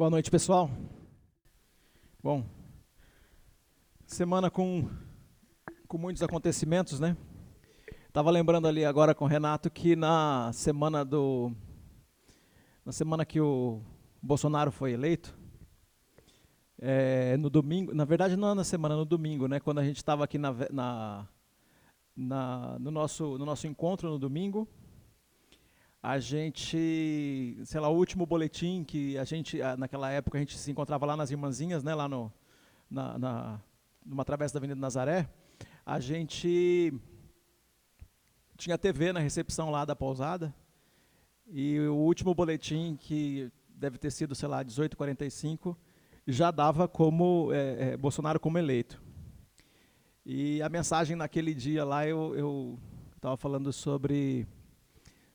Boa noite, pessoal. Bom, semana com, com muitos acontecimentos, né? Tava lembrando ali agora com o Renato que na semana do na semana que o Bolsonaro foi eleito, é, no domingo, na verdade não na semana, no domingo, né? Quando a gente estava aqui na, na, na, no nosso no nosso encontro no domingo, a gente, sei lá, o último boletim que a gente, naquela época a gente se encontrava lá nas Irmãzinhas, né, lá no, na, na, numa travessa da Avenida Nazaré, a gente tinha TV na recepção lá da pousada, e o último boletim, que deve ter sido, sei lá, 18h45, já dava como é, é, Bolsonaro como eleito. E a mensagem naquele dia lá, eu estava falando sobre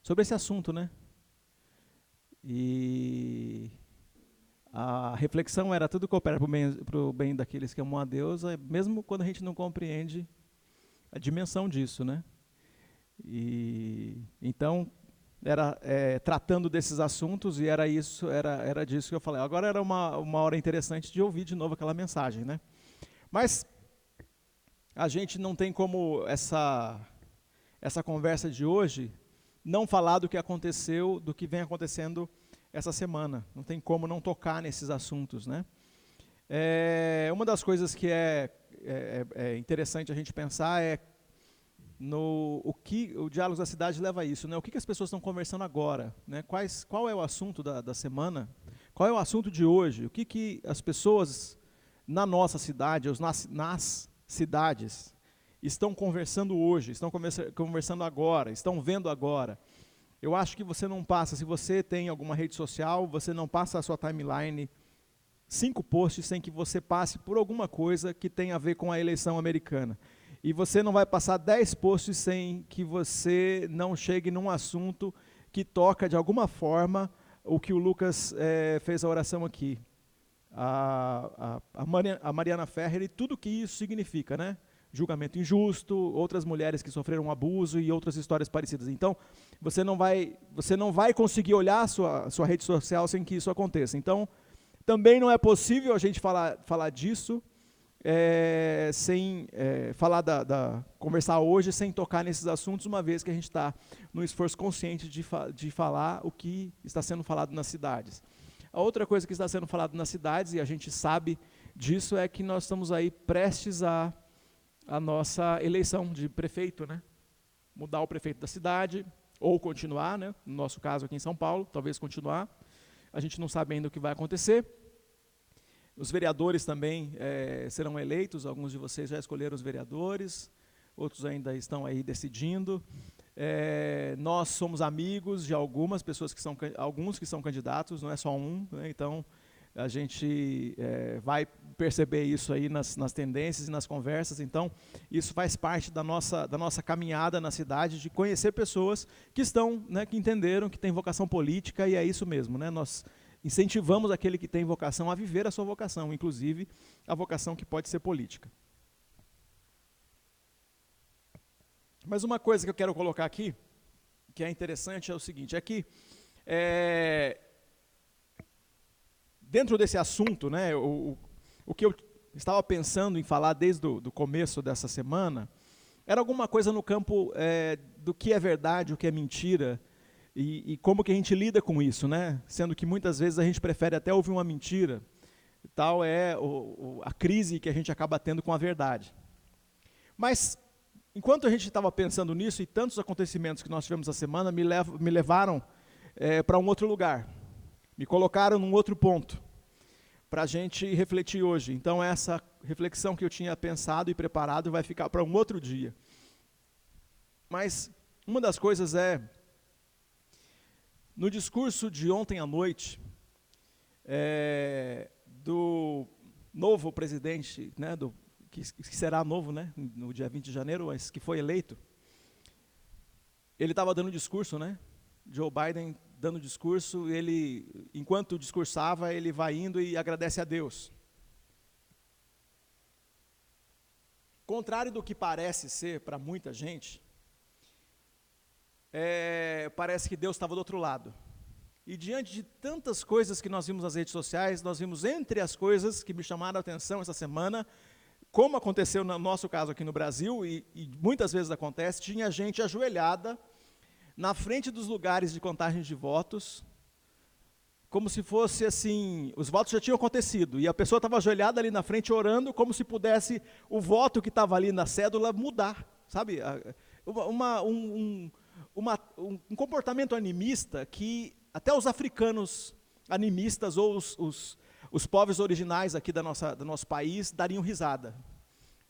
sobre esse assunto, né? E a reflexão era tudo coopera para o bem, bem daqueles que amam a Deus, mesmo quando a gente não compreende a dimensão disso, né? E então era é, tratando desses assuntos e era isso, era era disso que eu falei. Agora era uma uma hora interessante de ouvir de novo aquela mensagem, né? Mas a gente não tem como essa essa conversa de hoje não falar do que aconteceu, do que vem acontecendo essa semana. Não tem como não tocar nesses assuntos, né? É, uma das coisas que é, é, é, interessante a gente pensar é no o que o diálogo da cidade leva a isso, né? O que, que as pessoas estão conversando agora, né? Quais, qual é o assunto da, da semana? Qual é o assunto de hoje? O que, que as pessoas na nossa cidade, nas, nas cidades, estão conversando hoje, estão conversando agora, estão vendo agora. Eu acho que você não passa, se você tem alguma rede social, você não passa a sua timeline cinco posts sem que você passe por alguma coisa que tenha a ver com a eleição americana. E você não vai passar dez posts sem que você não chegue num assunto que toca de alguma forma o que o Lucas é, fez a oração aqui. A, a, a, Mariana Ferrer e tudo que isso significa, né? Julgamento injusto, outras mulheres que sofreram abuso e outras histórias parecidas. Então, você não vai, você não vai conseguir olhar a sua, sua rede social sem que isso aconteça. Então, também não é possível a gente falar, falar disso é, sem é, falar da, da, conversar hoje sem tocar nesses assuntos, uma vez que a gente está no esforço consciente de, fa de falar o que está sendo falado nas cidades. A outra coisa que está sendo falado nas cidades, e a gente sabe disso, é que nós estamos aí prestes a a nossa eleição de prefeito, né? Mudar o prefeito da cidade, ou continuar, né? no nosso caso aqui em São Paulo, talvez continuar. A gente não sabe ainda o que vai acontecer. Os vereadores também é, serão eleitos, alguns de vocês já escolheram os vereadores, outros ainda estão aí decidindo. É, nós somos amigos de algumas pessoas que são, alguns que são candidatos, não é só um, né? então a gente é, vai perceber isso aí nas, nas, tendências e nas conversas. Então, isso faz parte da nossa, da nossa caminhada na cidade, de conhecer pessoas que estão, né, que entenderam que tem vocação política, e é isso mesmo. Né, nós incentivamos aquele que tem vocação a viver a sua vocação, inclusive a vocação que pode ser política. Mas uma coisa que eu quero colocar aqui, que é interessante, é o seguinte, é que é, dentro desse assunto, né, o, o que eu estava pensando em falar desde o começo dessa semana, era alguma coisa no campo é, do que é verdade, o que é mentira, e, e, como que a gente lida com isso, né? Sendo que muitas vezes a gente prefere até ouvir uma mentira, tal é o, o, a crise que a gente acaba tendo com a verdade. Mas, enquanto a gente estava pensando nisso, e tantos acontecimentos que nós tivemos essa semana me, lev me levaram é, para um outro lugar, me colocaram num outro ponto para a gente refletir hoje. Então, essa reflexão que eu tinha pensado e preparado vai ficar para um outro dia. Mas uma das coisas é, no discurso de ontem à noite, é, do novo presidente, né, do, que, que, será novo né, no dia 20 de janeiro, mas que foi eleito, ele estava dando um discurso, né? Joe Biden dando discurso, ele, enquanto discursava, ele vai indo e agradece a Deus. Contrário do que parece ser para muita gente, é, parece que Deus estava do outro lado. E diante de tantas coisas que nós vimos nas redes sociais, nós vimos entre as coisas que me chamaram a atenção essa semana, como aconteceu no nosso caso aqui no Brasil, e, e muitas vezes acontece, tinha gente ajoelhada na frente dos lugares de contagem de votos, como se fosse assim, os votos já tinham acontecido, e a pessoa estava ajoelhada ali na frente orando, como se pudesse o voto que estava ali na cédula mudar, sabe? Uma, um, um, uma, um comportamento animista que até os africanos animistas ou os, os, os povos originais aqui da nossa, do nosso país dariam risada.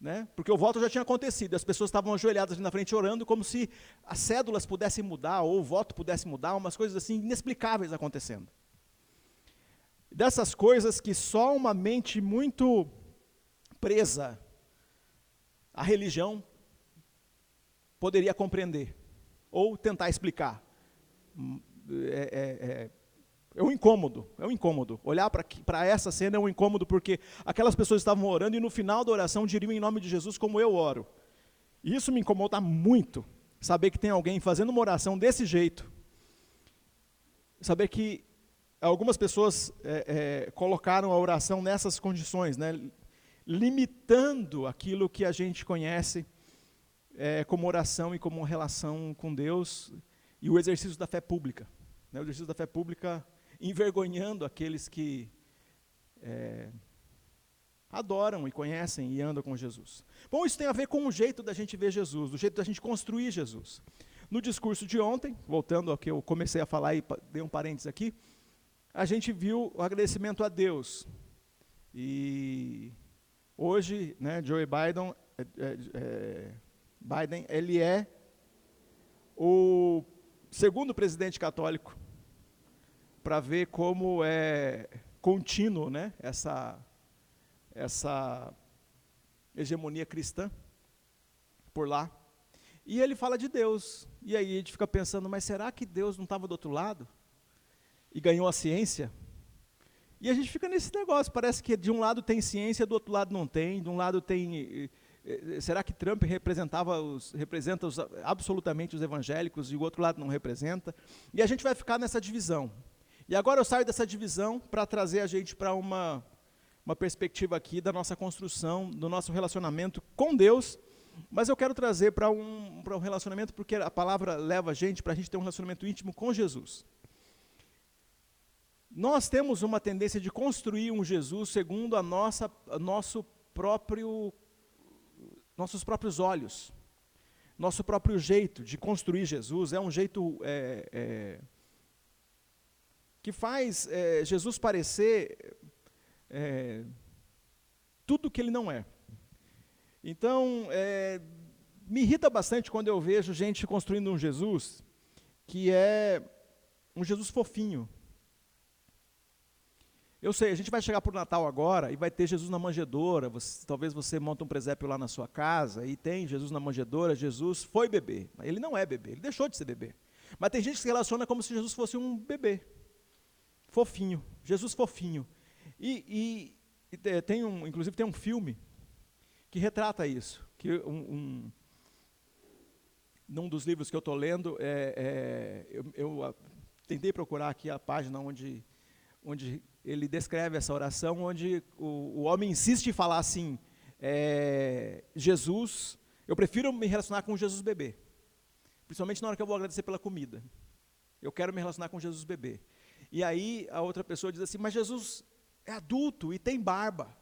Né? Porque o voto já tinha acontecido, as pessoas estavam ajoelhadas ali na frente orando, como se as cédulas pudessem mudar, ou o voto pudesse mudar, umas coisas assim inexplicáveis acontecendo. Dessas coisas que só uma mente muito presa à religião poderia compreender, ou tentar explicar. Hum, é, é, é é um incômodo, é um incômodo. Olhar para essa cena é um incômodo porque aquelas pessoas estavam orando e no final da oração diriam em nome de Jesus como eu oro. E isso me incomoda muito, saber que tem alguém fazendo uma oração desse jeito. Saber que algumas pessoas é, é, colocaram a oração nessas condições, né, limitando aquilo que a gente conhece é, como oração e como relação com Deus e o exercício da fé pública. Né, o exercício da fé pública envergonhando aqueles que é, adoram e conhecem e andam com Jesus. Bom, isso tem a ver com o jeito da gente ver Jesus, o jeito da gente construir Jesus. No discurso de ontem, voltando ao que eu comecei a falar e dei um parênteses aqui, a gente viu o agradecimento a Deus. E hoje, né, Joe Biden, é, é, é, Biden, ele é o segundo presidente católico para ver como é contínuo né, essa, essa hegemonia cristã por lá. E ele fala de Deus. E aí a gente fica pensando, mas será que Deus não estava do outro lado? E ganhou a ciência? E a gente fica nesse negócio, parece que de um lado tem ciência, do outro lado não tem, de um lado tem. Será que Trump representava os, representa os, absolutamente os evangélicos e o outro lado não representa? E a gente vai ficar nessa divisão. E agora eu saio dessa divisão para trazer a gente para uma, uma perspectiva aqui da nossa construção, do nosso relacionamento com Deus, mas eu quero trazer para um, um relacionamento, porque a palavra leva a gente para a gente ter um relacionamento íntimo com Jesus. Nós temos uma tendência de construir um Jesus segundo a nossa, nosso próprio, nossos próprios olhos. Nosso próprio jeito de construir Jesus é um jeito é, é, que faz é, Jesus parecer é, tudo que ele não é. Então, é, me irrita bastante quando eu vejo gente construindo um Jesus que é um Jesus fofinho. Eu sei, a gente vai chegar para o Natal agora e vai ter Jesus na manjedoura. Você, talvez você monte um presépio lá na sua casa e tem Jesus na manjedoura. Jesus foi bebê. Ele não é bebê, ele deixou de ser bebê. Mas tem gente que se relaciona como se Jesus fosse um bebê fofinho, Jesus fofinho. E, e, e, tem um, inclusive tem um filme que retrata isso, que um, um num dos livros que eu estou lendo, é, é, eu, eu a, tentei procurar aqui a página onde, onde ele descreve essa oração, onde o, o homem insiste em falar assim, é, Jesus, eu prefiro me relacionar com Jesus bebê, principalmente na hora que eu vou agradecer pela comida. Eu quero me relacionar com Jesus bebê. E aí a outra pessoa diz assim: Mas Jesus é adulto e tem barba.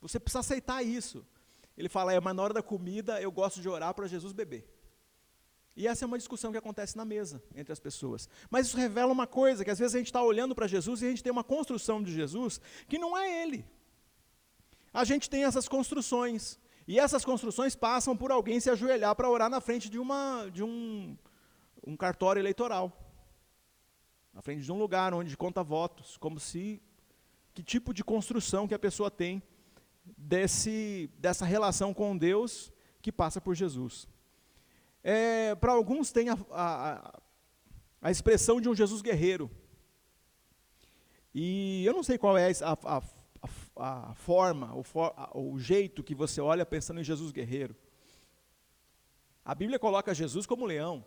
Você precisa aceitar isso. Ele fala: É, mas na hora da comida eu gosto de orar para Jesus beber. E essa é uma discussão que acontece na mesa entre as pessoas. Mas isso revela uma coisa: que às vezes a gente está olhando para Jesus e a gente tem uma construção de Jesus que não é Ele. A gente tem essas construções. E essas construções passam por alguém se ajoelhar para orar na frente de, uma, de um, um cartório eleitoral na frente de um lugar onde conta votos, como se que tipo de construção que a pessoa tem desse, dessa relação com Deus que passa por Jesus. É, Para alguns tem a, a, a, expressão de um Jesus guerreiro. E eu não sei qual é a, a, a forma, o, for, o jeito que você olha pensando em Jesus guerreiro. A Bíblia coloca Jesus como leão.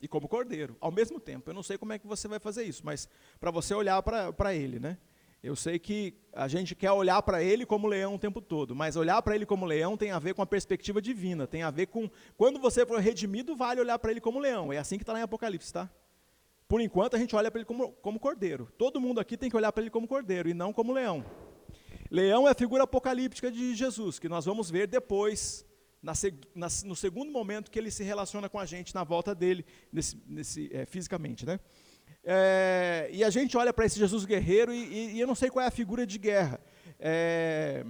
E como cordeiro, ao mesmo tempo. Eu não sei como é que você vai fazer isso, mas para você olhar para ele, né? Eu sei que a gente quer olhar para ele como leão o tempo todo, mas olhar para ele como leão tem a ver com a perspectiva divina, tem a ver com quando você for redimido, vale olhar para ele como leão. É assim que está lá em Apocalipse, tá? Por enquanto a gente olha para ele como, como cordeiro. Todo mundo aqui tem que olhar para ele como cordeiro e não como leão. Leão é a figura apocalíptica de Jesus, que nós vamos ver depois, no segundo momento que ele se relaciona com a gente na volta dele, nesse, nesse, é, fisicamente, né? É, e a gente olha para esse Jesus guerreiro e, e, eu não sei qual é a figura de guerra. É,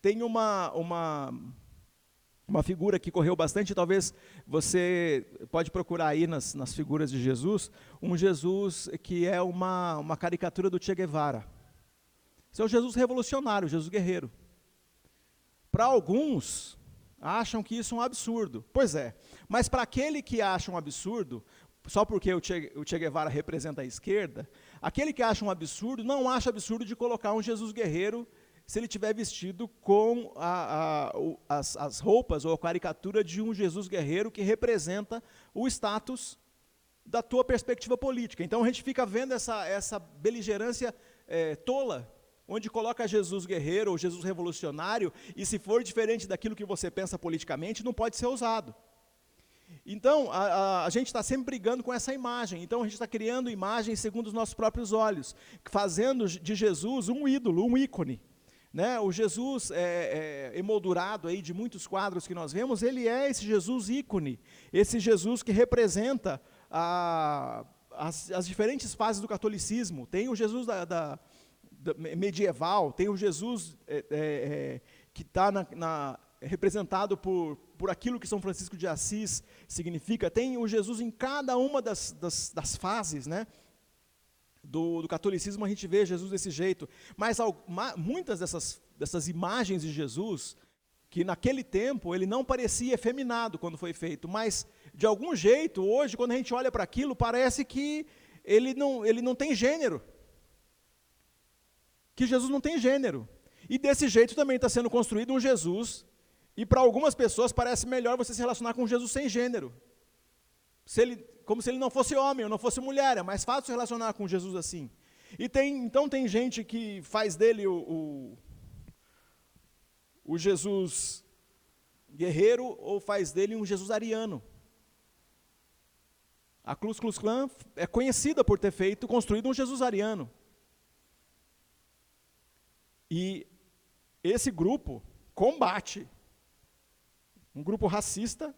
tem uma, uma, uma figura que correu bastante, talvez você pode procurar aí nas, nas figuras de Jesus, um Jesus que é uma, uma caricatura do Che Guevara. Esse é o Jesus revolucionário, o Jesus guerreiro. Para alguns, acham que isso é um absurdo. Pois é, mas para aquele que acha um absurdo, só porque o che, o che Guevara representa a esquerda, aquele que acha um absurdo, não acha absurdo de colocar um Jesus guerreiro se ele tiver vestido com a, a, as, as, roupas ou a caricatura de um Jesus guerreiro que representa o status da tua perspectiva política. Então a gente fica vendo essa, essa beligerância é, tola, onde coloca Jesus guerreiro ou Jesus revolucionário, e se for diferente daquilo que você pensa politicamente, não pode ser usado. Então, a, a, a gente está sempre brigando com essa imagem. Então, a gente está criando imagens segundo os nossos próprios olhos, fazendo de Jesus um ídolo, um ícone. Né? O Jesus é, é, emoldurado aí de muitos quadros que nós vemos, ele é esse Jesus ícone, esse Jesus que representa a, as, as, diferentes fases do catolicismo. Tem o Jesus da, da, medieval, tem o Jesus é, é, é que está representado por, por aquilo que São Francisco de Assis significa, tem o Jesus em cada uma das, das, das fases, né? Do, do, catolicismo a gente vê Jesus desse jeito, mas muitas dessas, dessas imagens de Jesus, que naquele tempo ele não parecia efeminado quando foi feito, mas de algum jeito, hoje, quando a gente olha para aquilo, parece que ele não, ele não tem gênero. Que Jesus não tem gênero. E desse jeito também está sendo construído um Jesus e para algumas pessoas parece melhor você se relacionar com Jesus sem gênero. Se ele, como se ele não fosse homem ou não fosse mulher, é mais fácil se relacionar com Jesus assim. E tem, então tem gente que faz dele o, o, o Jesus guerreiro ou faz dele um Jesus ariano. A Klux Klux Klan é conhecida por ter feito, construído um Jesus ariano. E esse grupo combate um grupo racista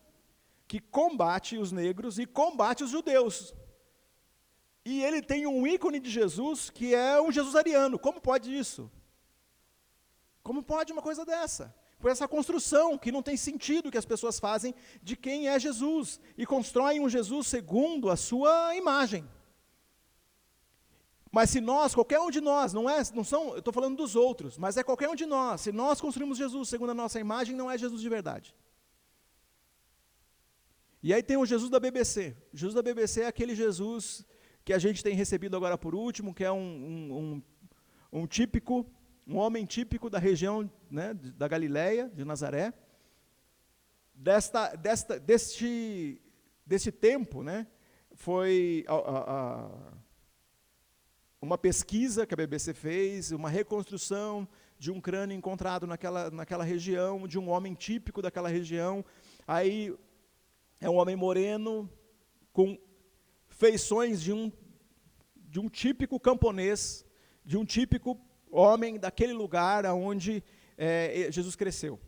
que combate os negros e combate os judeus. E ele tem um ícone de Jesus que é um Jesus ariano. Como pode isso? Como pode uma coisa dessa? Por essa construção que não tem sentido que as pessoas fazem de quem é Jesus e constroem um Jesus segundo a sua imagem. Mas se nós, qualquer um de nós, não é, não são, eu estou falando dos outros, mas é qualquer um de nós, se nós construímos Jesus segundo a nossa imagem, não é Jesus de verdade. E aí tem o Jesus da BBC. O Jesus da BBC é aquele Jesus que a gente tem recebido agora por último, que é um, um, um, um típico, um homem típico da região né, da Galileia, de Nazaré, desta, desta, deste, deste tempo, né, foi a, a, a, uma pesquisa que a BBC fez, uma reconstrução de um crânio encontrado naquela, naquela região, de um homem típico daquela região. Aí é um homem moreno, com feições de um, de um típico camponês, de um típico homem daquele lugar onde é, Jesus cresceu.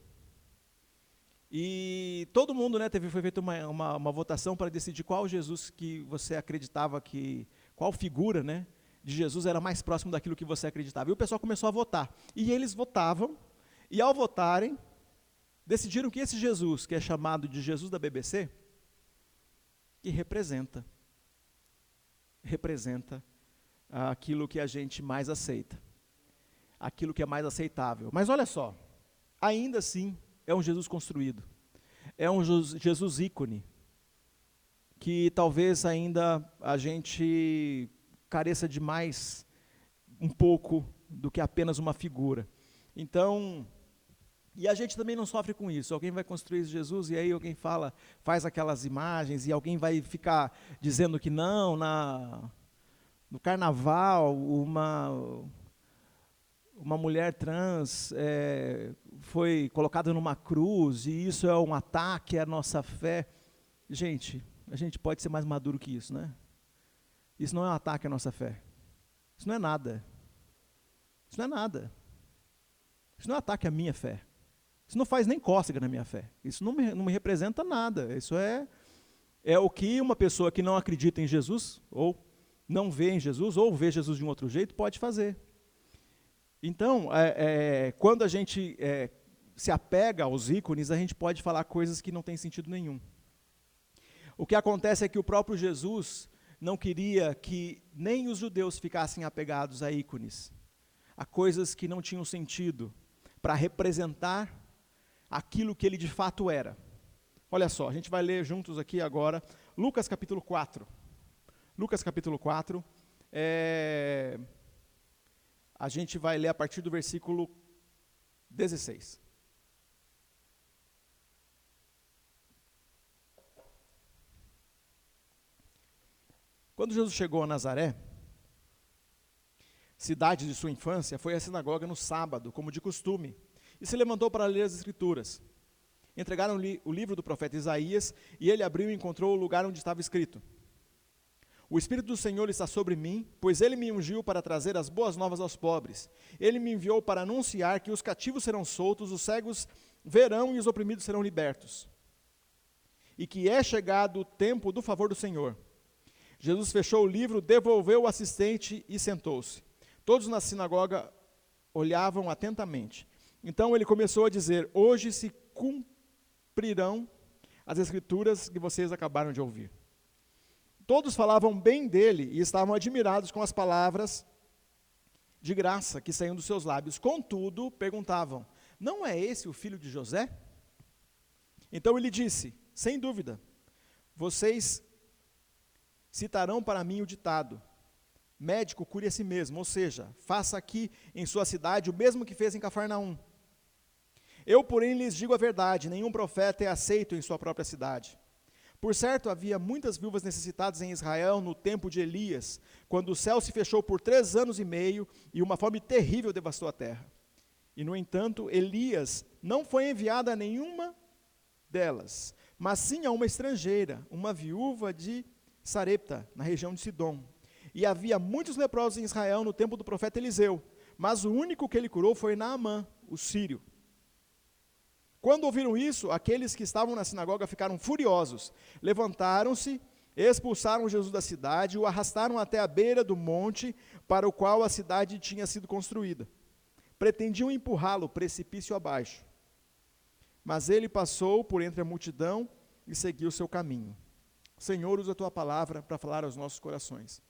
E todo mundo, né, teve, foi feita uma, uma, uma, votação para decidir qual Jesus que você acreditava que, qual figura, né, de Jesus era mais próximo daquilo que você acreditava. E o pessoal começou a votar. E eles votavam, e ao votarem, decidiram que esse Jesus, que é chamado de Jesus da BBC, que representa representa aquilo que a gente mais aceita, aquilo que é mais aceitável. Mas olha só, ainda assim é um Jesus construído, é um Jesus ícone, que talvez ainda a gente careça de mais um pouco do que apenas uma figura. Então, E a gente também não sofre com isso. Alguém vai construir Jesus e aí alguém fala, faz aquelas imagens e alguém vai ficar dizendo que não, na no carnaval, uma uma mulher trans é, foi colocada numa cruz e isso é um ataque à nossa fé. Gente, a gente pode ser mais maduro que isso, né? Isso não é um ataque à nossa fé. Isso não é nada. Isso não é nada. Isso não é um ataque à minha fé. Isso não faz nem cócega na minha fé. Isso não me, não me representa nada. Isso é, é o que uma pessoa que não acredita em Jesus, ou não vê em Jesus, ou vê Jesus de um outro jeito, pode fazer. Então, é, é, quando a gente é, se apega aos ícones, a gente pode falar coisas que não têm sentido nenhum. O que acontece é que o próprio Jesus não queria que nem os judeus ficassem apegados a ícones, a coisas que não tinham sentido, para representar aquilo que ele de fato era. Olha só, a gente vai ler juntos aqui agora Lucas capítulo 4. Lucas capítulo 4. É, a gente vai ler a partir do versículo 16. Quando Jesus chegou a Nazaré, cidade de sua infância, foi à sinagoga no sábado, como de costume e se levantou para ler as Escrituras. Entregaram-lhe o livro do profeta Isaías, e ele abriu e encontrou o lugar onde estava escrito: O Espírito do Senhor está sobre mim, pois ele me ungiu para trazer as boas novas aos pobres. Ele me enviou para anunciar que os cativos serão soltos, os cegos verão e os oprimidos serão libertos. E que é chegado o tempo do favor do Senhor. Jesus fechou o livro, devolveu o assistente e sentou-se. Todos na sinagoga olhavam atentamente. Então ele começou a dizer: Hoje se cumprirão as escrituras que vocês acabaram de ouvir. Todos falavam bem dele e estavam admirados com as palavras de graça que saíam dos seus lábios. Contudo, perguntavam: Não é esse o filho de José? Então ele disse: Sem dúvida, vocês citarão para mim o ditado: Médico, cure a si mesmo, ou seja, faça aqui em sua cidade o mesmo que fez em Cafarnaum. Eu, porém, lhes digo a verdade: nenhum profeta é aceito em sua própria cidade. Por certo, havia muitas viúvas necessitadas em Israel no tempo de Elias, quando o céu se fechou por três anos e meio e uma fome terrível devastou a terra. E, no entanto, Elias não foi enviado a nenhuma delas, mas sim a uma estrangeira, uma viúva de Sarepta, na região de Sidom. E havia muitos leprosos em Israel no tempo do profeta Eliseu, mas o único que ele curou foi Naamã, o sírio. Quando ouviram isso, aqueles que estavam na sinagoga ficaram furiosos. Levantaram-se, expulsaram Jesus da cidade, o arrastaram até a beira do monte para o qual a cidade tinha sido construída. Pretendiam empurrá-lo precipício abaixo. Mas ele passou por entre a multidão e seguiu seu caminho. Senhor, usa a tua palavra para falar aos nossos corações.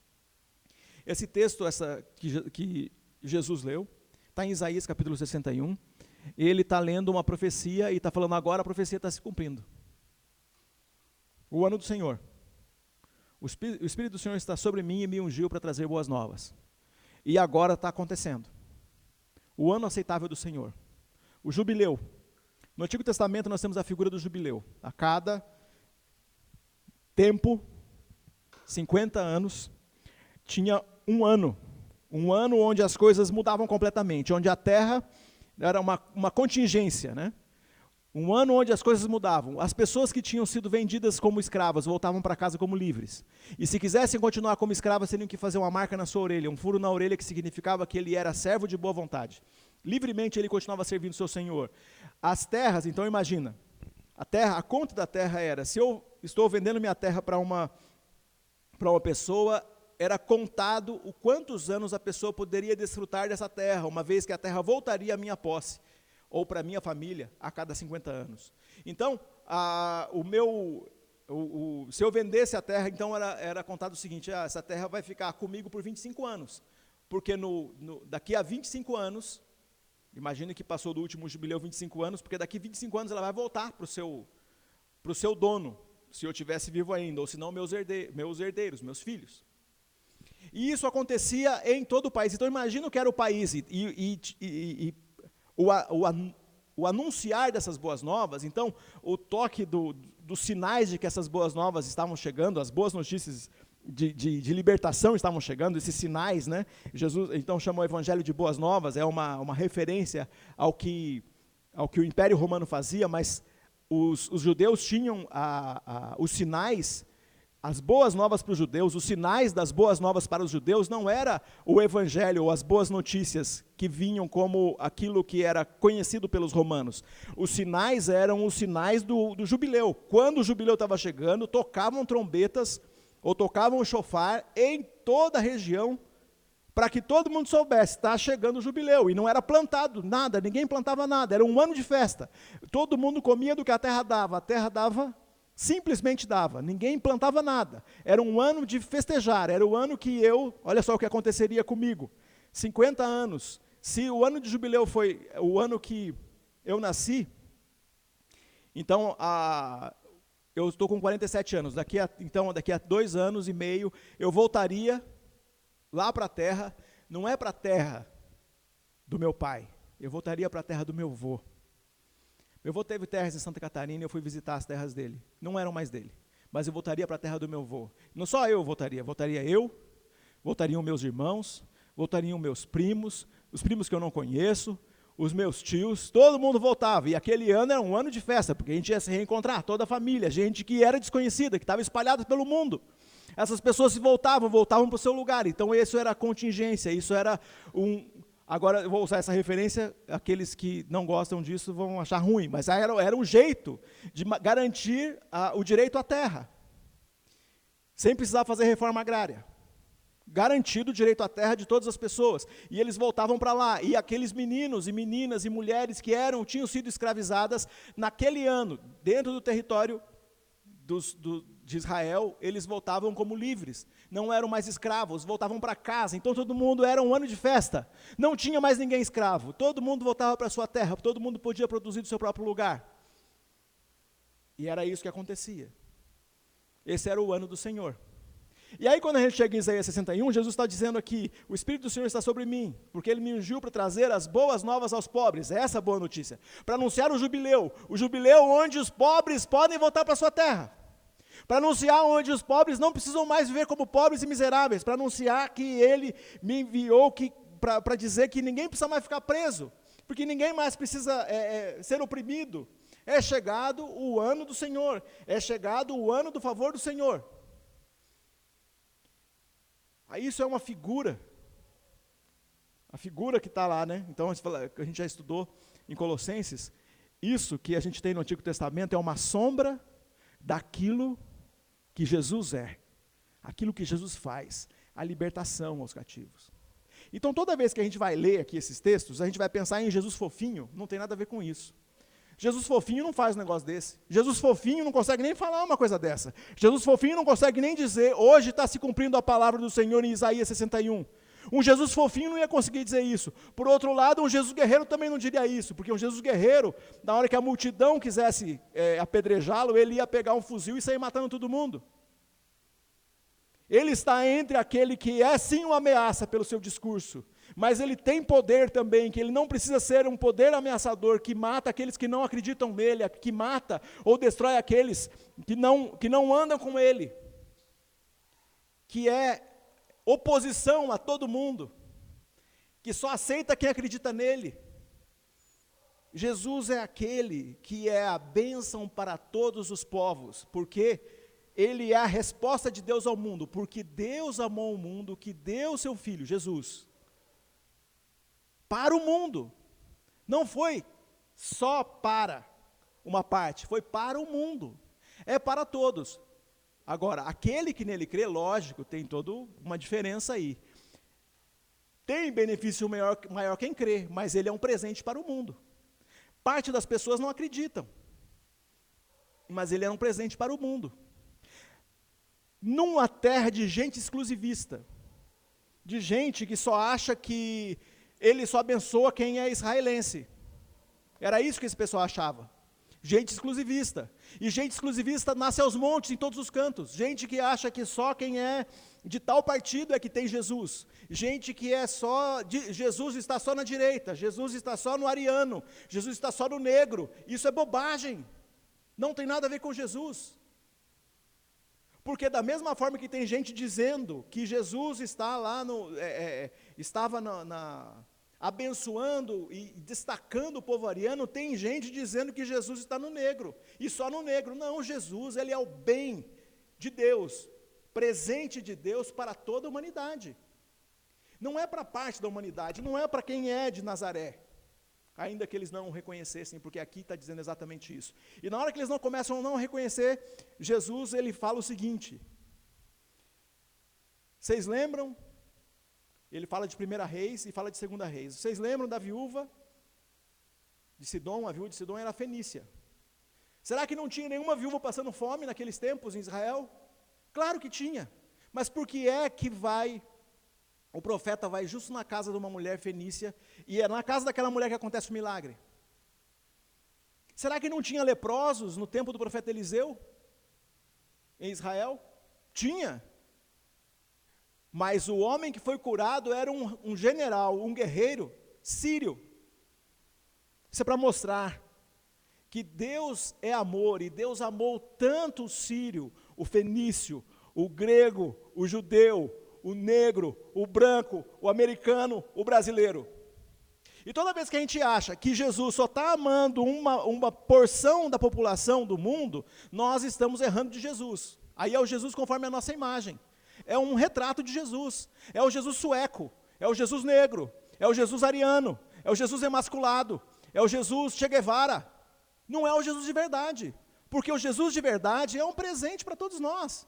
Esse texto essa, que, que Jesus leu está em Isaías capítulo 61 ele está lendo uma profecia e está falando agora a profecia está se cumprindo. O ano do Senhor. O Espírito, o Espírito do Senhor está sobre mim e me ungiu para trazer boas novas. E agora está acontecendo. O ano aceitável do Senhor. O jubileu. No Antigo Testamento nós temos a figura do jubileu. A cada tempo, 50 anos, tinha um ano. Um ano onde as coisas mudavam completamente, onde a terra era uma, uma contingência, né? Um ano onde as coisas mudavam. As pessoas que tinham sido vendidas como escravas voltavam para casa como livres. E se quisessem continuar como escravas, teriam que fazer uma marca na sua orelha, um furo na orelha que significava que ele era servo de boa vontade. Livremente ele continuava servindo seu senhor. As terras, então imagina, a terra, a conta da terra era: se eu estou vendendo minha terra para uma uma pessoa, era contado o quantos anos a pessoa poderia desfrutar dessa terra, uma vez que a terra voltaria à minha posse, ou para a minha família, a cada 50 anos. Então, a, o meu, o, o, se eu vendesse a terra, então era, era contado o seguinte, ah, essa terra vai ficar comigo por 25 anos, porque no, no, daqui a 25 anos, imagine que passou do último jubileu 25 anos, porque daqui a 25 anos ela vai voltar para o seu, seu dono, se eu tivesse vivo ainda, ou se não meus, herde, meus herdeiros, meus filhos. E isso acontecia em todo o país. Então imagina que era o país e, e, e, e o, o, o anunciar dessas boas novas, então o toque do, dos sinais de que essas boas novas estavam chegando, as boas notícias de, de, de, libertação estavam chegando, esses sinais, né? Jesus então chamou o evangelho de boas novas, é uma, uma referência ao que, ao que o Império Romano fazia, mas os, os judeus tinham a, a, os sinais as boas novas para os judeus, os sinais das boas novas para os judeus não era o evangelho ou as boas notícias que vinham como aquilo que era conhecido pelos romanos. Os sinais eram os sinais do, do jubileu. Quando o jubileu estava chegando, tocavam trombetas ou tocavam o chofar em toda a região para que todo mundo soubesse, está chegando o jubileu. E não era plantado nada, ninguém plantava nada, era um ano de festa. Todo mundo comia do que a terra dava, a terra dava Simplesmente dava, ninguém plantava nada. Era um ano de festejar, era o ano que eu, olha só o que aconteceria comigo. 50 anos. Se o ano de jubileu foi o ano que eu nasci, então a, eu estou com 47 anos. Daqui a, então, daqui a dois anos e meio, eu voltaria lá para a terra. Não é para a terra do meu pai, eu voltaria para a terra do meu avô. Meu avô teve terras em Santa Catarina e eu fui visitar as terras dele. Não eram mais dele, mas eu voltaria para a terra do meu avô. Não só eu voltaria, voltaria eu, voltariam meus irmãos, voltariam meus primos, os primos que eu não conheço, os meus tios, todo mundo voltava. E aquele ano era um ano de festa, porque a gente ia se reencontrar, toda a família, gente que era desconhecida, que estava espalhada pelo mundo. Essas pessoas se voltavam, voltavam para o seu lugar. Então, isso era contingência, isso era um, Agora, eu vou usar essa referência, aqueles que não gostam disso vão achar ruim, mas era, era um jeito de garantir a, o direito à terra, sem precisar fazer reforma agrária. Garantido o direito à terra de todas as pessoas. E eles voltavam para lá. E aqueles meninos e meninas e mulheres que eram, tinham sido escravizadas naquele ano, dentro do território dos, do, de Israel, eles voltavam como livres, não eram mais escravos, voltavam para casa, então todo mundo era um ano de festa, não tinha mais ninguém escravo, todo mundo voltava para sua terra, todo mundo podia produzir do seu próprio lugar. E era isso que acontecia. Esse era o ano do Senhor. E aí, quando a gente chega em Isaías 61, Jesus está dizendo aqui: O Espírito do Senhor está sobre mim, porque ele me ungiu para trazer as boas novas aos pobres. Essa é a boa notícia. Para anunciar o jubileu. O jubileu onde os pobres podem voltar para sua terra para anunciar onde os pobres não precisam mais viver como pobres e miseráveis, para anunciar que Ele me enviou para dizer que ninguém precisa mais ficar preso, porque ninguém mais precisa é, é, ser oprimido. É chegado o ano do Senhor, é chegado o ano do favor do Senhor. Aí isso é uma figura, a figura que está lá, né? Então a gente já estudou em Colossenses, isso que a gente tem no Antigo Testamento é uma sombra daquilo que Jesus é, aquilo que Jesus faz, a libertação aos cativos. Então, toda vez que a gente vai ler aqui esses textos, a gente vai pensar em Jesus fofinho, não tem nada a ver com isso. Jesus fofinho não faz um negócio desse. Jesus fofinho não consegue nem falar uma coisa dessa. Jesus fofinho não consegue nem dizer, hoje está se cumprindo a palavra do Senhor em Isaías 61. Um Jesus fofinho não ia conseguir dizer isso. Por outro lado, um Jesus guerreiro também não diria isso, porque um Jesus guerreiro, na hora que a multidão quisesse é, apedrejá-lo, ele ia pegar um fuzil e sair matando todo mundo. Ele está entre aquele que é sim uma ameaça pelo seu discurso, mas ele tem poder também, que ele não precisa ser um poder ameaçador que mata aqueles que não acreditam nele, que mata ou destrói aqueles que não, que não andam com ele, que é oposição a todo mundo, que só aceita quem acredita nele. Jesus é aquele que é a bênção para todos os povos, porque ele é a resposta de Deus ao mundo, porque Deus amou o mundo, que deu seu filho, Jesus, para o mundo. Não foi só para uma parte, foi para o mundo. É para todos. Agora, aquele que nele crê, lógico, tem toda uma diferença aí. Tem benefício maior, maior quem crê, mas ele é um presente para o mundo. Parte das pessoas não acreditam, mas ele é um presente para o mundo. Numa terra de gente exclusivista, de gente que só acha que ele só abençoa quem é israelense. Era isso que esse pessoal achava. Gente exclusivista. E gente exclusivista nasce aos montes, em todos os cantos. Gente que acha que só quem é de tal partido é que tem Jesus. Gente que é só. De, Jesus está só na direita. Jesus está só no ariano. Jesus está só no negro. Isso é bobagem. Não tem nada a ver com Jesus. Porque da mesma forma que tem gente dizendo que Jesus está lá no, é, é, estava na, na, abençoando e destacando o povo ariano, tem gente dizendo que Jesus está no negro, e só no negro. Não, Jesus, ele é o bem de Deus, presente de Deus para toda a humanidade. Não é para parte da humanidade, não é para quem é de Nazaré, ainda que eles não o reconhecessem, porque aqui está dizendo exatamente isso. E na hora que eles não começam a não reconhecer, Jesus ele fala o seguinte: Vocês lembram ele fala de primeira reis e fala de segunda reis. Vocês lembram da viúva de Sidom? A viúva de Sidom era fenícia. Será que não tinha nenhuma viúva passando fome naqueles tempos em Israel? Claro que tinha. Mas por que é que vai o profeta vai justo na casa de uma mulher fenícia e é na casa daquela mulher que acontece o milagre? Será que não tinha leprosos no tempo do profeta Eliseu em Israel? Tinha. Mas o homem que foi curado era um, um general, um guerreiro sírio. Isso é para mostrar que Deus é amor e Deus amou tanto o sírio, o fenício, o grego, o judeu, o negro, o branco, o americano, o brasileiro. E toda vez que a gente acha que Jesus só está amando uma, uma porção da população do mundo, nós estamos errando de Jesus. Aí é o Jesus conforme a nossa imagem é um retrato de Jesus. É o Jesus sueco, é o Jesus negro, é o Jesus ariano, é o Jesus emasculado, é o Jesus Che Guevara. Não é o Jesus de verdade, porque o Jesus de verdade é um presente para todos nós.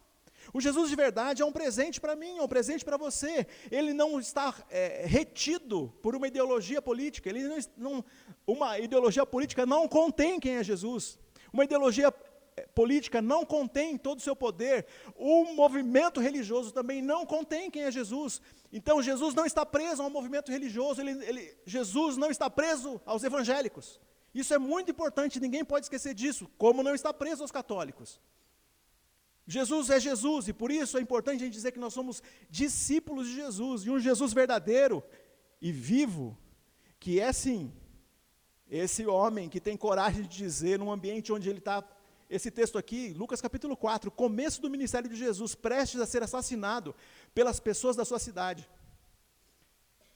O Jesus de verdade é um presente para mim, é um presente para você. Ele não está é, retido por uma ideologia política. Ele não, não, uma ideologia política não contém quem é Jesus. Uma ideologia política não contém todo o seu poder, o movimento religioso também não contém quem é Jesus. Então Jesus não está preso a um movimento religioso, ele, ele, Jesus não está preso aos evangélicos. Isso é muito importante, ninguém pode esquecer disso, como não está preso aos católicos. Jesus é Jesus, e por isso é importante a gente dizer que nós somos discípulos de Jesus, de um Jesus verdadeiro e vivo, que é sim, esse homem que tem coragem de dizer, num ambiente onde ele está esse texto aqui, Lucas capítulo 4, começo do ministério de Jesus, prestes a ser assassinado pelas pessoas da sua cidade.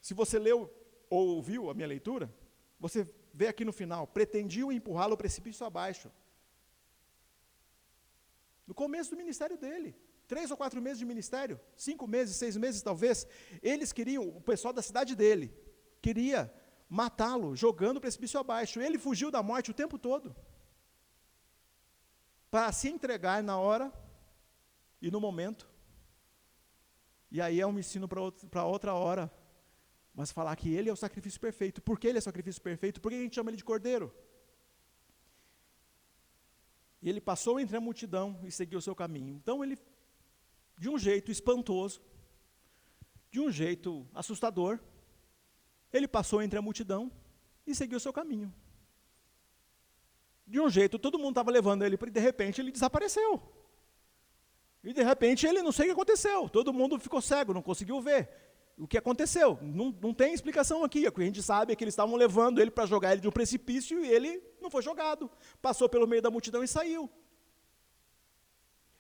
Se você leu ou ouviu a minha leitura, você vê aqui no final, pretendiam empurrá-lo ao precipício abaixo. No começo do ministério dele, três ou quatro meses de ministério, cinco meses, seis meses talvez, eles queriam, o pessoal da cidade dele, queria matá-lo, jogando o precipício abaixo. Ele fugiu da morte o tempo todo para se entregar na hora e no momento. E aí é um ensino para outra hora. Mas falar que ele é o sacrifício perfeito. Por que ele é o sacrifício perfeito? Por que a gente chama ele de cordeiro? E ele passou entre a multidão e seguiu o seu caminho. Então ele, de um jeito espantoso, de um jeito assustador, ele passou entre a multidão e seguiu o seu caminho de um jeito, todo mundo estava levando ele, e de repente ele desapareceu. E de repente ele não sei o que aconteceu. Todo mundo ficou cego, não conseguiu ver. O que aconteceu? Não, não tem explicação aqui. O que a gente sabe é que eles estavam levando ele para jogar ele de um precipício e ele não foi jogado. Passou pelo meio da multidão e saiu.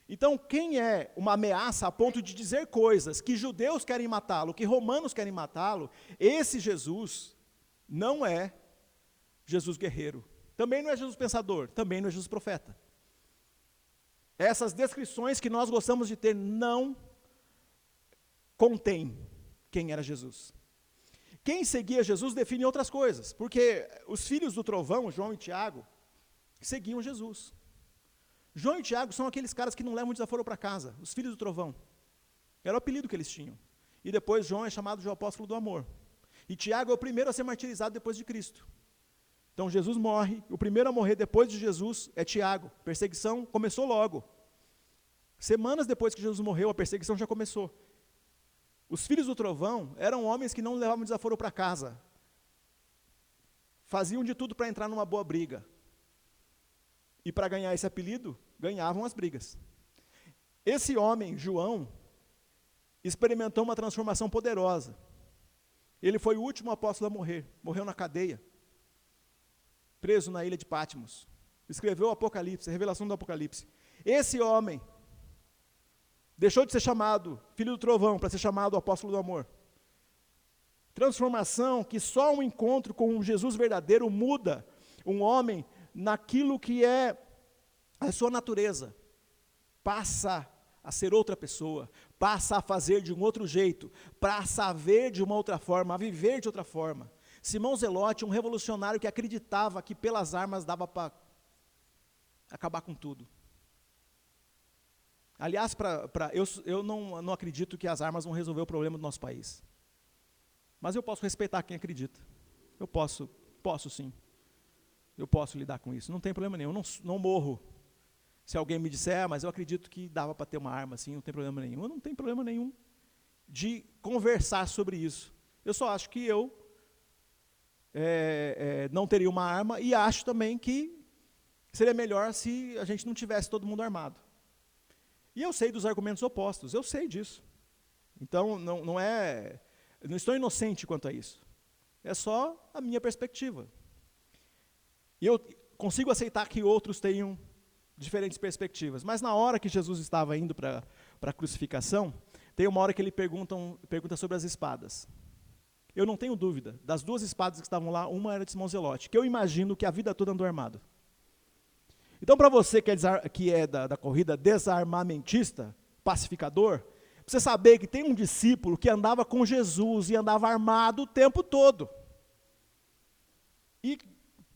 Então, quem é uma ameaça a ponto de dizer coisas que judeus querem matá-lo, que romanos querem matá-lo, esse Jesus não é Jesus guerreiro. Também não é Jesus pensador, também não é Jesus profeta. Essas descrições que nós gostamos de ter não contêm quem era Jesus. Quem seguia Jesus define outras coisas, porque os filhos do trovão, João e Tiago, seguiam Jesus. João e Tiago são aqueles caras que não levam desaforo para casa, os filhos do trovão. Era o apelido que eles tinham. E depois João é chamado de apóstolo do amor. E Tiago é o primeiro a ser martirizado depois de Cristo. Então Jesus morre, o primeiro a morrer depois de Jesus é Tiago. Perseguição começou logo. Semanas depois que Jesus morreu, a perseguição já começou. Os filhos do trovão eram homens que não levavam desaforo para casa. Faziam de tudo para entrar numa boa briga. E para ganhar esse apelido, ganhavam as brigas. Esse homem, João, experimentou uma transformação poderosa. Ele foi o último apóstolo a morrer, morreu na cadeia, preso na ilha de Patmos. Escreveu o Apocalipse, a revelação do Apocalipse. Esse homem deixou de ser chamado filho do trovão para ser chamado apóstolo do amor. Transformação que só um encontro com um Jesus verdadeiro muda um homem naquilo que é a sua natureza. Passa a ser outra pessoa, passa a fazer de um outro jeito, passa a ver de uma outra forma, a viver de outra forma. Simão Zelote, um revolucionário que acreditava que pelas armas dava para acabar com tudo. Aliás, pra, pra, eu, eu não, não acredito que as armas vão resolver o problema do nosso país. Mas eu posso respeitar quem acredita. Eu posso, posso sim. Eu posso lidar com isso. Não tem problema nenhum. Eu não, não morro se alguém me disser, ah, mas eu acredito que dava para ter uma arma assim, não tem problema nenhum. Eu não tenho problema nenhum de conversar sobre isso. Eu só acho que eu é, é, não teria uma arma e acho também que seria melhor se a gente não tivesse todo mundo armado. E eu sei dos argumentos opostos, eu sei disso. Então, não, não é. Não estou inocente quanto a isso. É só a minha perspectiva. E eu consigo aceitar que outros tenham diferentes perspectivas. Mas na hora que Jesus estava indo para a crucificação, tem uma hora que ele pergunta, pergunta sobre as espadas. Eu não tenho dúvida, das duas espadas que estavam lá, uma era de Simão Zelote, que eu imagino que a vida toda andou armado. Então, para você que é, que é da, da corrida desarmamentista, pacificador, você saber que tem um discípulo que andava com Jesus e andava armado o tempo todo. E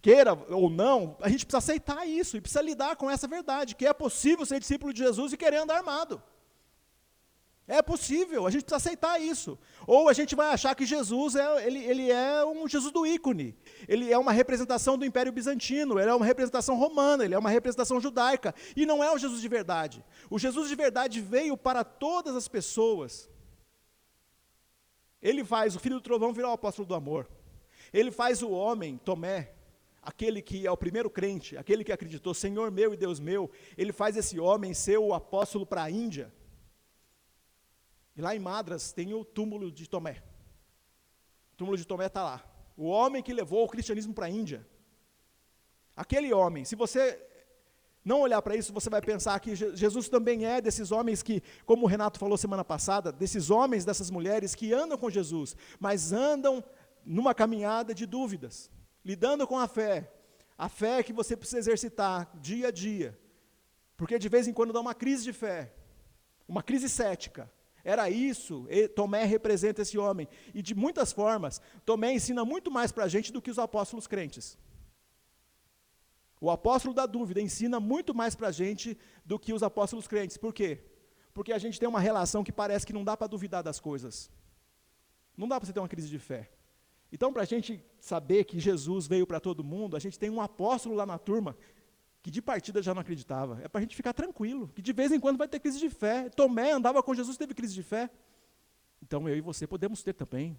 queira ou não, a gente precisa aceitar isso e precisa lidar com essa verdade, que é possível ser discípulo de Jesus e querer andar armado. É possível, a gente precisa aceitar isso. Ou a gente vai achar que Jesus é, ele, ele é um Jesus do ícone. Ele é uma representação do Império Bizantino, ele é uma representação romana, ele é uma representação judaica. E não é o Jesus de verdade. O Jesus de verdade veio para todas as pessoas. Ele faz o filho do trovão virar o apóstolo do amor. Ele faz o homem, Tomé, aquele que é o primeiro crente, aquele que acreditou, Senhor meu e Deus meu, ele faz esse homem ser o apóstolo para a Índia. E lá em Madras tem o túmulo de Tomé. O túmulo de Tomé está lá. O homem que levou o cristianismo para a Índia. Aquele homem, se você não olhar para isso, você vai pensar que Jesus também é desses homens que, como o Renato falou semana passada, desses homens, dessas mulheres que andam com Jesus, mas andam numa caminhada de dúvidas, lidando com a fé. A fé que você precisa exercitar dia a dia. Porque de vez em quando dá uma crise de fé, uma crise cética. Era isso, Tomé representa esse homem. E de muitas formas, Tomé ensina muito mais para a gente do que os apóstolos crentes. O apóstolo da dúvida ensina muito mais para a gente do que os apóstolos crentes. Por quê? Porque a gente tem uma relação que parece que não dá para duvidar das coisas. Não dá para você ter uma crise de fé. Então, para a gente saber que Jesus veio para todo mundo, a gente tem um apóstolo lá na turma que de partida já não acreditava. É para a gente ficar tranquilo, que de vez em quando vai ter crise de fé. Tomé andava com Jesus, teve crise de fé. Então eu e você podemos ter também.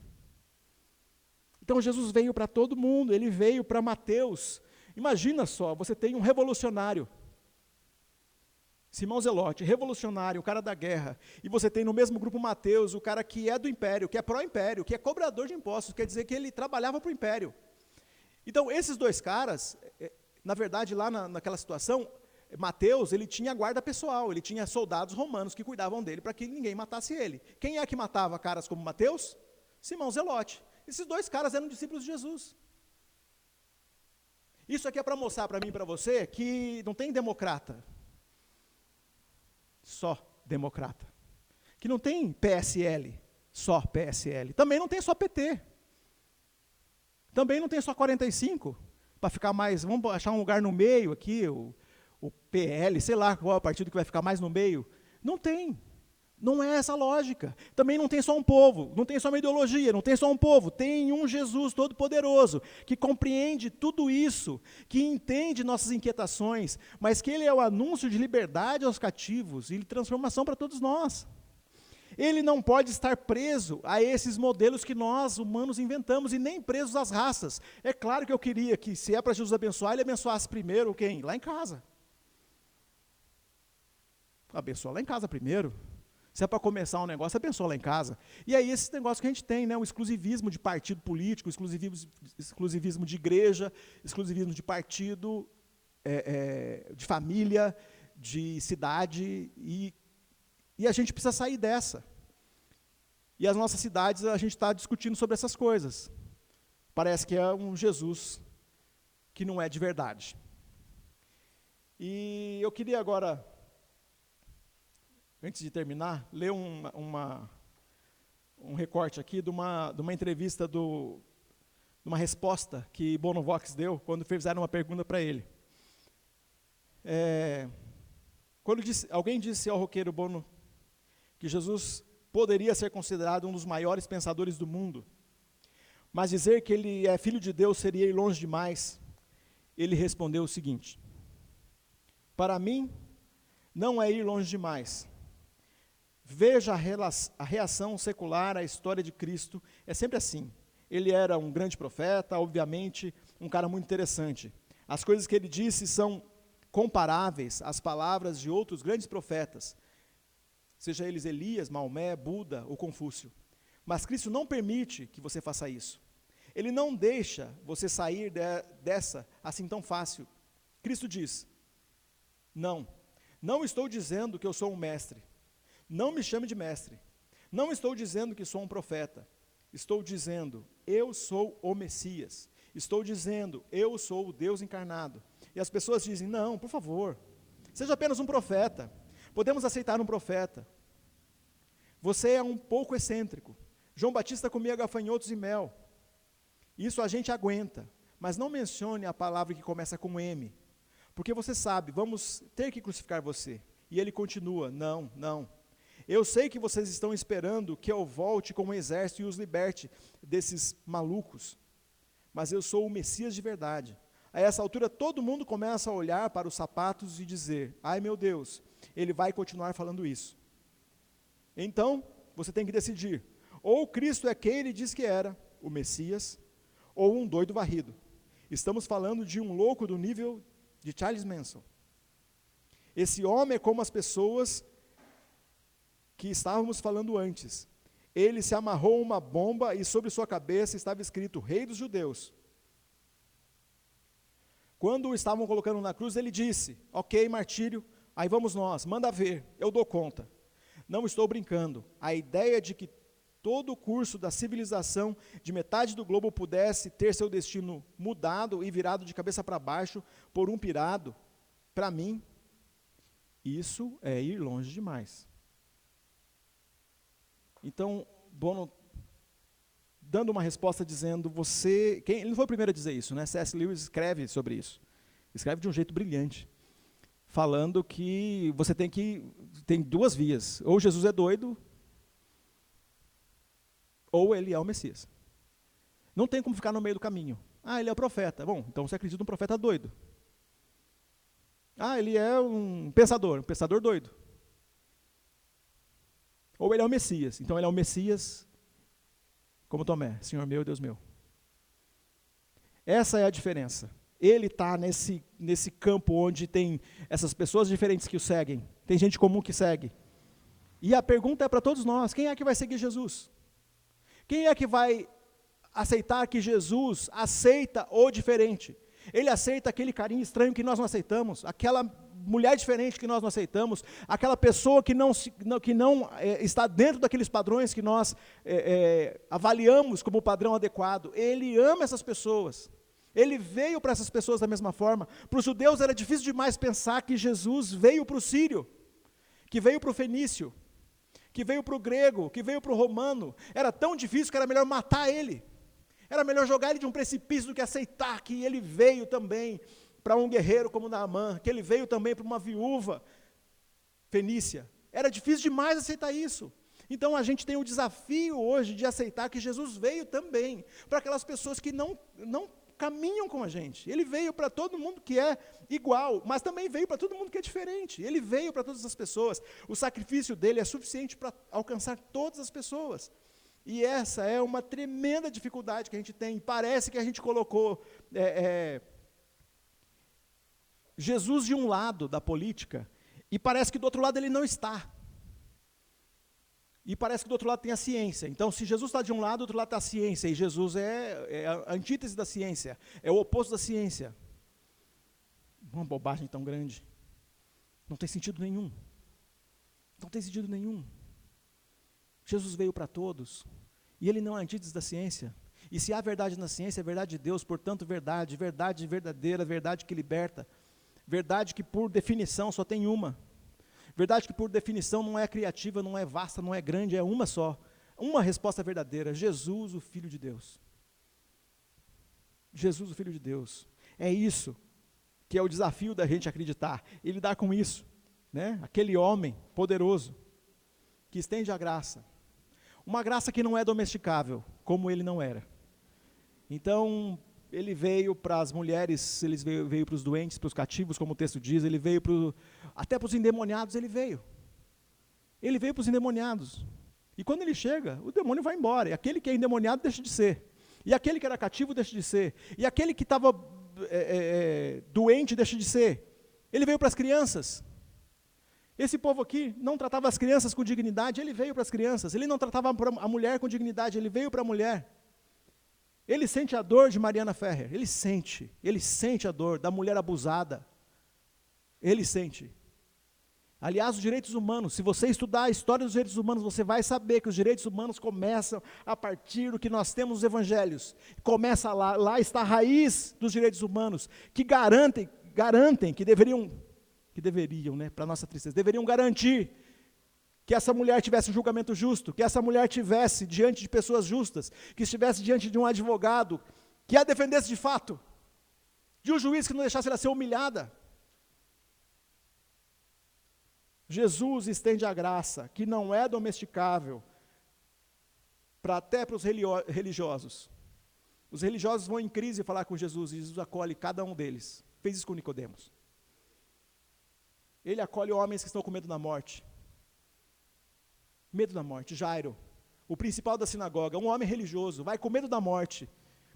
Então Jesus veio para todo mundo, ele veio para Mateus. Imagina só, você tem um revolucionário. Simão Zelote, revolucionário, o cara da guerra, e você tem no mesmo grupo Mateus, o cara que é do império, que é pró-império, que é cobrador de impostos, quer dizer que ele trabalhava para o império. Então, esses dois caras, é, na verdade, lá na, naquela situação, Mateus, ele tinha guarda pessoal, ele tinha soldados romanos que cuidavam dele para que ninguém matasse ele. Quem é que matava caras como Mateus? Simão Zelote. Esses dois caras eram discípulos de Jesus. Isso aqui é para mostrar para mim e para você que não tem democrata, só democrata. Que não tem PSL, só PSL. Também não tem só PT. Também não tem só 45 para ficar mais. Vamos achar um lugar no meio aqui, o, o PL, sei lá qual é o partido que vai ficar mais no meio. Não tem. Não é essa lógica. Também não tem só um povo, não tem só uma ideologia, não tem só um povo. Tem um Jesus todo-poderoso que compreende tudo isso, que entende nossas inquietações, mas que Ele é o anúncio de liberdade aos cativos e de transformação para todos nós. Ele não pode estar preso a esses modelos que nós, humanos, inventamos, e nem presos às raças. É claro que eu queria que, se é para Jesus abençoar, ele abençoasse primeiro quem? Lá em casa. Abençoa lá em casa primeiro. Se é para começar um negócio, abençoa lá em casa. E aí esse negócio que a gente tem, né, o exclusivismo de partido político, exclusivismo, exclusivismo de igreja, exclusivismo de partido, é, é, de família, de cidade, e, e a gente precisa sair dessa. E as nossas cidades, a gente está discutindo sobre essas coisas. Parece que é um Jesus que não é de verdade. E eu queria agora antes de terminar, ler uma, uma, um recorte aqui de uma, de uma entrevista, do, de uma resposta que Bono Vox deu quando fizeram uma pergunta para ele. É, quando disse, alguém disse ao roqueiro Bono que Jesus poderia ser considerado um dos maiores pensadores do mundo, mas dizer que ele é filho de Deus seria ir longe demais, ele respondeu o seguinte: Para mim, não é ir longe demais, Veja a reação secular à história de Cristo, é sempre assim. Ele era um grande profeta, obviamente, um cara muito interessante. As coisas que ele disse são comparáveis às palavras de outros grandes profetas, seja eles Elias, Maomé, Buda ou Confúcio. Mas Cristo não permite que você faça isso. Ele não deixa você sair de, dessa assim tão fácil. Cristo diz: Não, não estou dizendo que eu sou um mestre. Não me chame de mestre. Não estou dizendo que sou um profeta. Estou dizendo, eu sou o Messias. Estou dizendo, eu sou o Deus encarnado. E as pessoas dizem, não, por favor, seja apenas um profeta. Podemos aceitar um profeta. Você é um pouco excêntrico. João Batista comia gafanhotos e mel. Isso a gente aguenta. Mas não mencione a palavra que começa com M. Porque você sabe, vamos ter que crucificar você. E ele continua: não, não. Eu sei que vocês estão esperando que eu volte com um exército e os liberte desses malucos, mas eu sou o Messias de verdade. A essa altura, todo mundo começa a olhar para os sapatos e dizer: Ai meu Deus, ele vai continuar falando isso. Então, você tem que decidir: ou Cristo é quem ele diz que era, o Messias, ou um doido varrido. Estamos falando de um louco do nível de Charles Manson. Esse homem é como as pessoas que estávamos falando antes. Ele se amarrou uma bomba e sobre sua cabeça estava escrito Rei dos Judeus. Quando o estavam colocando na cruz, ele disse: Ok, martírio, aí vamos nós, manda ver, eu dou conta. Não estou brincando. A ideia de que todo o curso da civilização de metade do globo pudesse ter seu destino mudado e virado de cabeça para baixo por um pirado, para mim, isso é ir longe demais. Então, Bono dando uma resposta dizendo, você, quem, ele não foi o primeiro a dizer isso, né? C.S. Lewis escreve sobre isso. Escreve de um jeito brilhante, falando que você tem que tem duas vias, ou Jesus é doido, ou ele é o Messias. Não tem como ficar no meio do caminho. Ah, ele é o profeta. Bom, então você acredita num profeta doido. Ah, ele é um pensador, um pensador doido. Ou ele é o Messias. Então ele é o Messias, como Tomé, Senhor meu, Deus meu. Essa é a diferença. Ele está nesse, nesse campo onde tem essas pessoas diferentes que o seguem, tem gente comum que segue. E a pergunta é para todos nós: quem é que vai seguir Jesus? Quem é que vai aceitar que Jesus aceita o diferente? Ele aceita aquele carinho estranho que nós não aceitamos, aquela mulher diferente que nós não aceitamos, aquela pessoa que não, que não é, está dentro daqueles padrões que nós é, é, avaliamos como padrão adequado. Ele ama essas pessoas. Ele veio para essas pessoas da mesma forma. Para os judeus era difícil demais pensar que Jesus veio para o sírio, que veio para o fenício, que veio para o grego, que veio para o romano. Era tão difícil que era melhor matar ele. Era melhor jogar ele de um precipício do que aceitar que ele veio também para um guerreiro como Naamã, que ele veio também para uma viúva fenícia. Era difícil demais aceitar isso. Então a gente tem o desafio hoje de aceitar que Jesus veio também para aquelas pessoas que não, não caminham com a gente. Ele veio para todo mundo que é igual, mas também veio para todo mundo que é diferente. Ele veio para todas as pessoas. O sacrifício dele é suficiente para alcançar todas as pessoas. E essa é uma tremenda dificuldade que a gente tem. Parece que a gente colocou é, é, Jesus de um lado da política E parece que do outro lado ele não está. E parece que do outro lado tem a ciência. Então, se Jesus está de um lado, do outro lado está a ciência. E Jesus é, é, a antítese da ciência, é o oposto da ciência. Uma bobagem tão grande. Não tem sentido nenhum. Não tem sentido nenhum. Jesus veio para todos. E ele não é antítese da ciência. E se há verdade na ciência, é verdade de Deus, portanto, verdade, verdade verdadeira, verdade que liberta. Verdade que, por definição, só tem uma. Verdade que, por definição, não é criativa, não é vasta, não é grande, é uma só. Uma resposta verdadeira: Jesus, o Filho de Deus. Jesus, o Filho de Deus. É isso que é o desafio da gente acreditar e lidar com isso. Né? Aquele homem poderoso que estende a graça. Uma graça que não é domesticável, como ele não era. Então, ele veio para as mulheres, ele veio, veio para os doentes, para os cativos, como o texto diz, ele veio para até para os endemoniados ele veio. Ele veio para os endemoniados. E quando ele chega, o demônio vai embora. E aquele que é endemoniado deixa de ser. E aquele que era cativo deixa de ser. E aquele que estava é, é, é, doente deixa de ser. Ele veio para as crianças. Esse povo aqui não tratava as crianças com dignidade, ele veio para as crianças. Ele não tratava a mulher com dignidade, ele veio para a mulher. Ele sente a dor de Mariana Ferrer, ele sente, ele sente a dor da mulher abusada. Ele sente. Aliás, os direitos humanos, se você estudar a história dos direitos humanos, você vai saber que os direitos humanos começam a partir do que nós temos nos evangelhos. Começa lá, lá está a raiz dos direitos humanos, que garantem, garantem que deveriam, que deveriam, né, para nossa tristeza, deveriam garantir que essa mulher tivesse um julgamento justo, que essa mulher tivesse diante de pessoas justas, que estivesse diante de um advogado que a defendesse de fato, de um juiz que não deixasse ela ser humilhada. Jesus estende a graça, que não é domesticável, para até para os religiosos. Os religiosos vão em crise falar com Jesus, e Jesus acolhe cada um deles. Fez isso com Nicodemos. Ele acolhe homens que estão com medo da morte. Medo da morte. Jairo, o principal da sinagoga, um homem religioso, vai com medo da morte.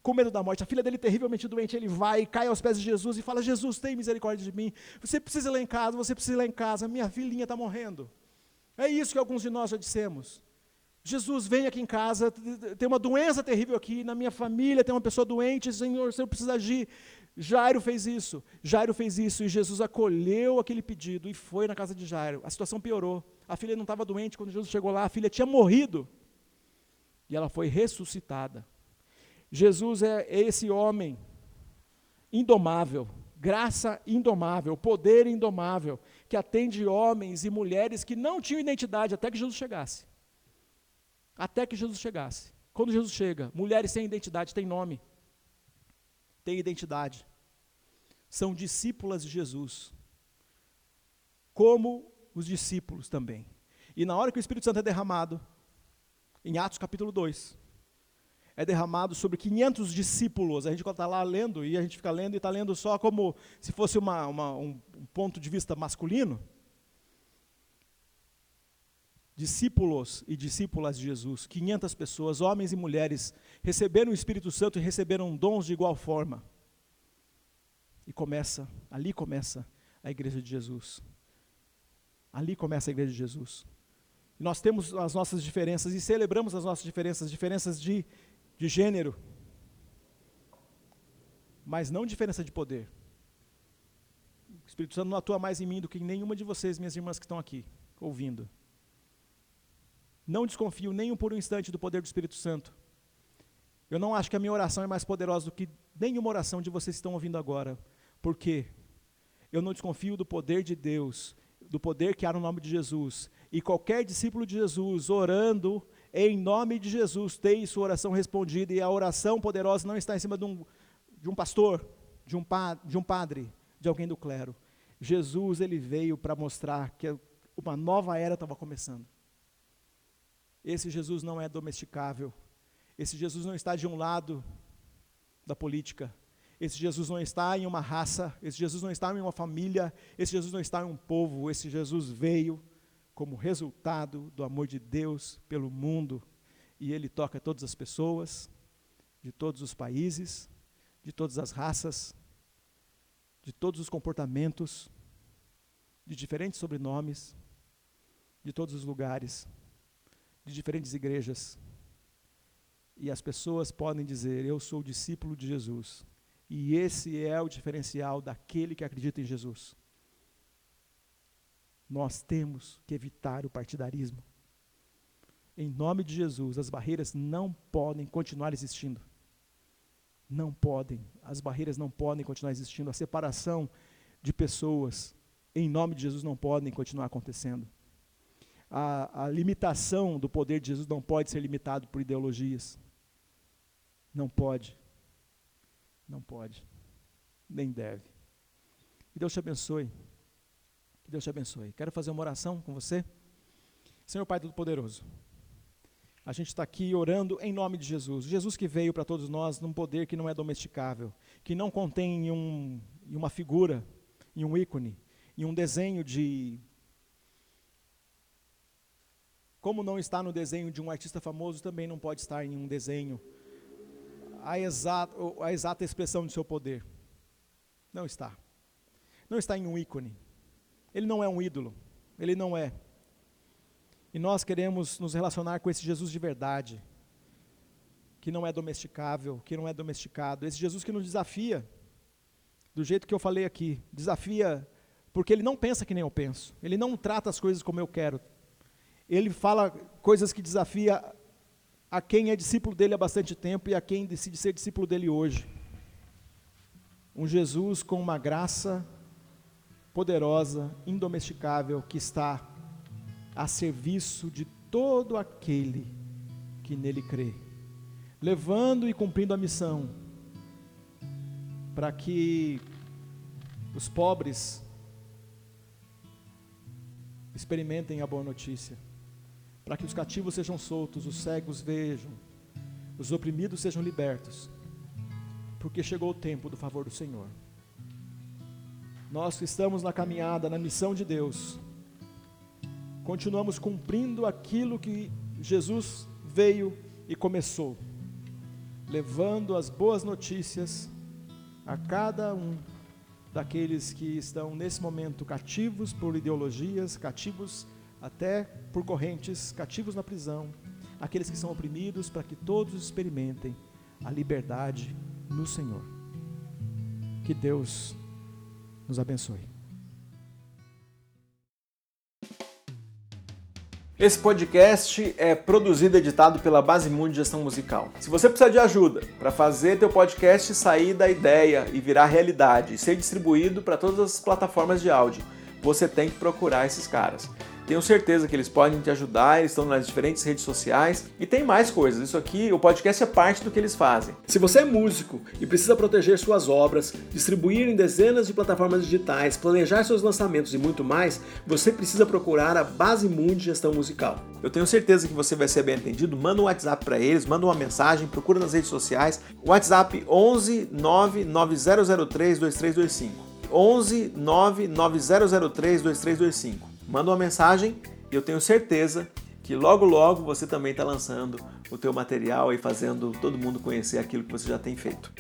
Com medo da morte. A filha dele terrivelmente doente, ele vai cai aos pés de Jesus e fala: Jesus, tem misericórdia de mim. Você precisa ir lá em casa, você precisa ir lá em casa. Minha filhinha está morrendo. É isso que alguns de nós já dissemos. Jesus, vem aqui em casa, tem uma doença terrível aqui, na minha família tem uma pessoa doente, Senhor, Senhor precisa agir. Jairo fez isso, Jairo fez isso, e Jesus acolheu aquele pedido e foi na casa de Jairo. A situação piorou. A filha não estava doente quando Jesus chegou lá, a filha tinha morrido. E ela foi ressuscitada. Jesus é esse homem indomável, graça indomável, poder indomável, que atende homens e mulheres que não tinham identidade até que Jesus chegasse. Até que Jesus chegasse. Quando Jesus chega, mulheres sem identidade têm nome, têm identidade. São discípulas de Jesus. Como os discípulos também. E na hora que o Espírito Santo é derramado, em Atos capítulo 2, é derramado sobre 500 discípulos. A gente está lá lendo e a gente fica lendo e está lendo só como se fosse uma, uma, um ponto de vista masculino. Discípulos e discípulas de Jesus, 500 pessoas, homens e mulheres, receberam o Espírito Santo e receberam dons de igual forma. E começa, ali começa a igreja de Jesus. Ali começa a igreja de Jesus. Nós temos as nossas diferenças e celebramos as nossas diferenças, diferenças de, de gênero, mas não diferença de poder. O Espírito Santo não atua mais em mim do que em nenhuma de vocês, minhas irmãs que estão aqui, ouvindo. Não desconfio nem por um instante do poder do Espírito Santo. Eu não acho que a minha oração é mais poderosa do que nenhuma oração de vocês que estão ouvindo agora. Por quê? Eu não desconfio do poder de Deus do poder que há no nome de Jesus. E qualquer discípulo de Jesus orando em nome de Jesus tem sua oração respondida e a oração poderosa não está em cima de um, de um pastor, de um, pa, de um padre, de alguém do clero. Jesus ele veio para mostrar que uma nova era estava começando. Esse Jesus não é domesticável. Esse Jesus não está de um lado da política, esse Jesus não está em uma raça, esse Jesus não está em uma família, esse Jesus não está em um povo, esse Jesus veio como resultado do amor de Deus pelo mundo e ele toca todas as pessoas, de todos os países, de todas as raças, de todos os comportamentos. de diferentes sobrenomes, de todos os lugares, de diferentes igrejas. E as pessoas podem dizer: Eu sou discípulo de Jesus. E esse é o diferencial daquele que acredita em Jesus. Nós temos que evitar o partidarismo. Em nome de Jesus, as barreiras não podem continuar existindo. Não podem. As barreiras não podem continuar existindo. A separação de pessoas, em nome de Jesus, não podem continuar acontecendo. A, a limitação do poder de Jesus não pode ser limitado por ideologias. Não pode. Não pode. Nem deve. Que Deus te abençoe. Que Deus te abençoe. Quero fazer uma oração com você. Senhor Pai Todo-Poderoso, a gente está aqui orando em nome de Jesus. Jesus que veio para todos nós num poder que não é domesticável, que não contém um, uma figura, em um ícone, em um desenho de. Como não está no desenho de um artista famoso, também não pode estar em um desenho a exata, a exata expressão do seu poder. Não está. Não está em um ícone. Ele não é um ídolo. Ele não é. E nós queremos nos relacionar com esse Jesus de verdade, que não é domesticável, que não é domesticado. Esse Jesus que nos desafia, do jeito que eu falei aqui, desafia porque ele não pensa que nem eu penso. Ele não trata as coisas como eu quero. Ele fala coisas que desafia a quem é discípulo dele há bastante tempo e a quem decide ser discípulo dele hoje. Um Jesus com uma graça poderosa, indomesticável, que está a serviço de todo aquele que nele crê, levando e cumprindo a missão, para que os pobres experimentem a boa notícia, para que os cativos sejam soltos, os cegos vejam, os oprimidos sejam libertos, porque chegou o tempo do favor do Senhor. Nós que estamos na caminhada, na missão de Deus, continuamos cumprindo aquilo que Jesus veio e começou, levando as boas notícias a cada um daqueles que estão nesse momento cativos por ideologias, cativos até por correntes, cativos na prisão, aqueles que são oprimidos, para que todos experimentem a liberdade no Senhor. Que Deus nos abençoe. Esse podcast é produzido e editado pela Basimundo Gestão Musical. Se você precisar de ajuda para fazer teu podcast sair da ideia e virar realidade e ser distribuído para todas as plataformas de áudio, você tem que procurar esses caras. Tenho certeza que eles podem te ajudar, eles estão nas diferentes redes sociais e tem mais coisas. Isso aqui, o podcast é parte do que eles fazem. Se você é músico e precisa proteger suas obras, distribuir em dezenas de plataformas digitais, planejar seus lançamentos e muito mais, você precisa procurar a Base Mundo Gestão Musical. Eu tenho certeza que você vai ser bem atendido. Manda um WhatsApp para eles, manda uma mensagem, procura nas redes sociais. WhatsApp 11 99003 2325. 11 99003 2325 manda uma mensagem e eu tenho certeza que logo logo você também está lançando o teu material e fazendo todo mundo conhecer aquilo que você já tem feito.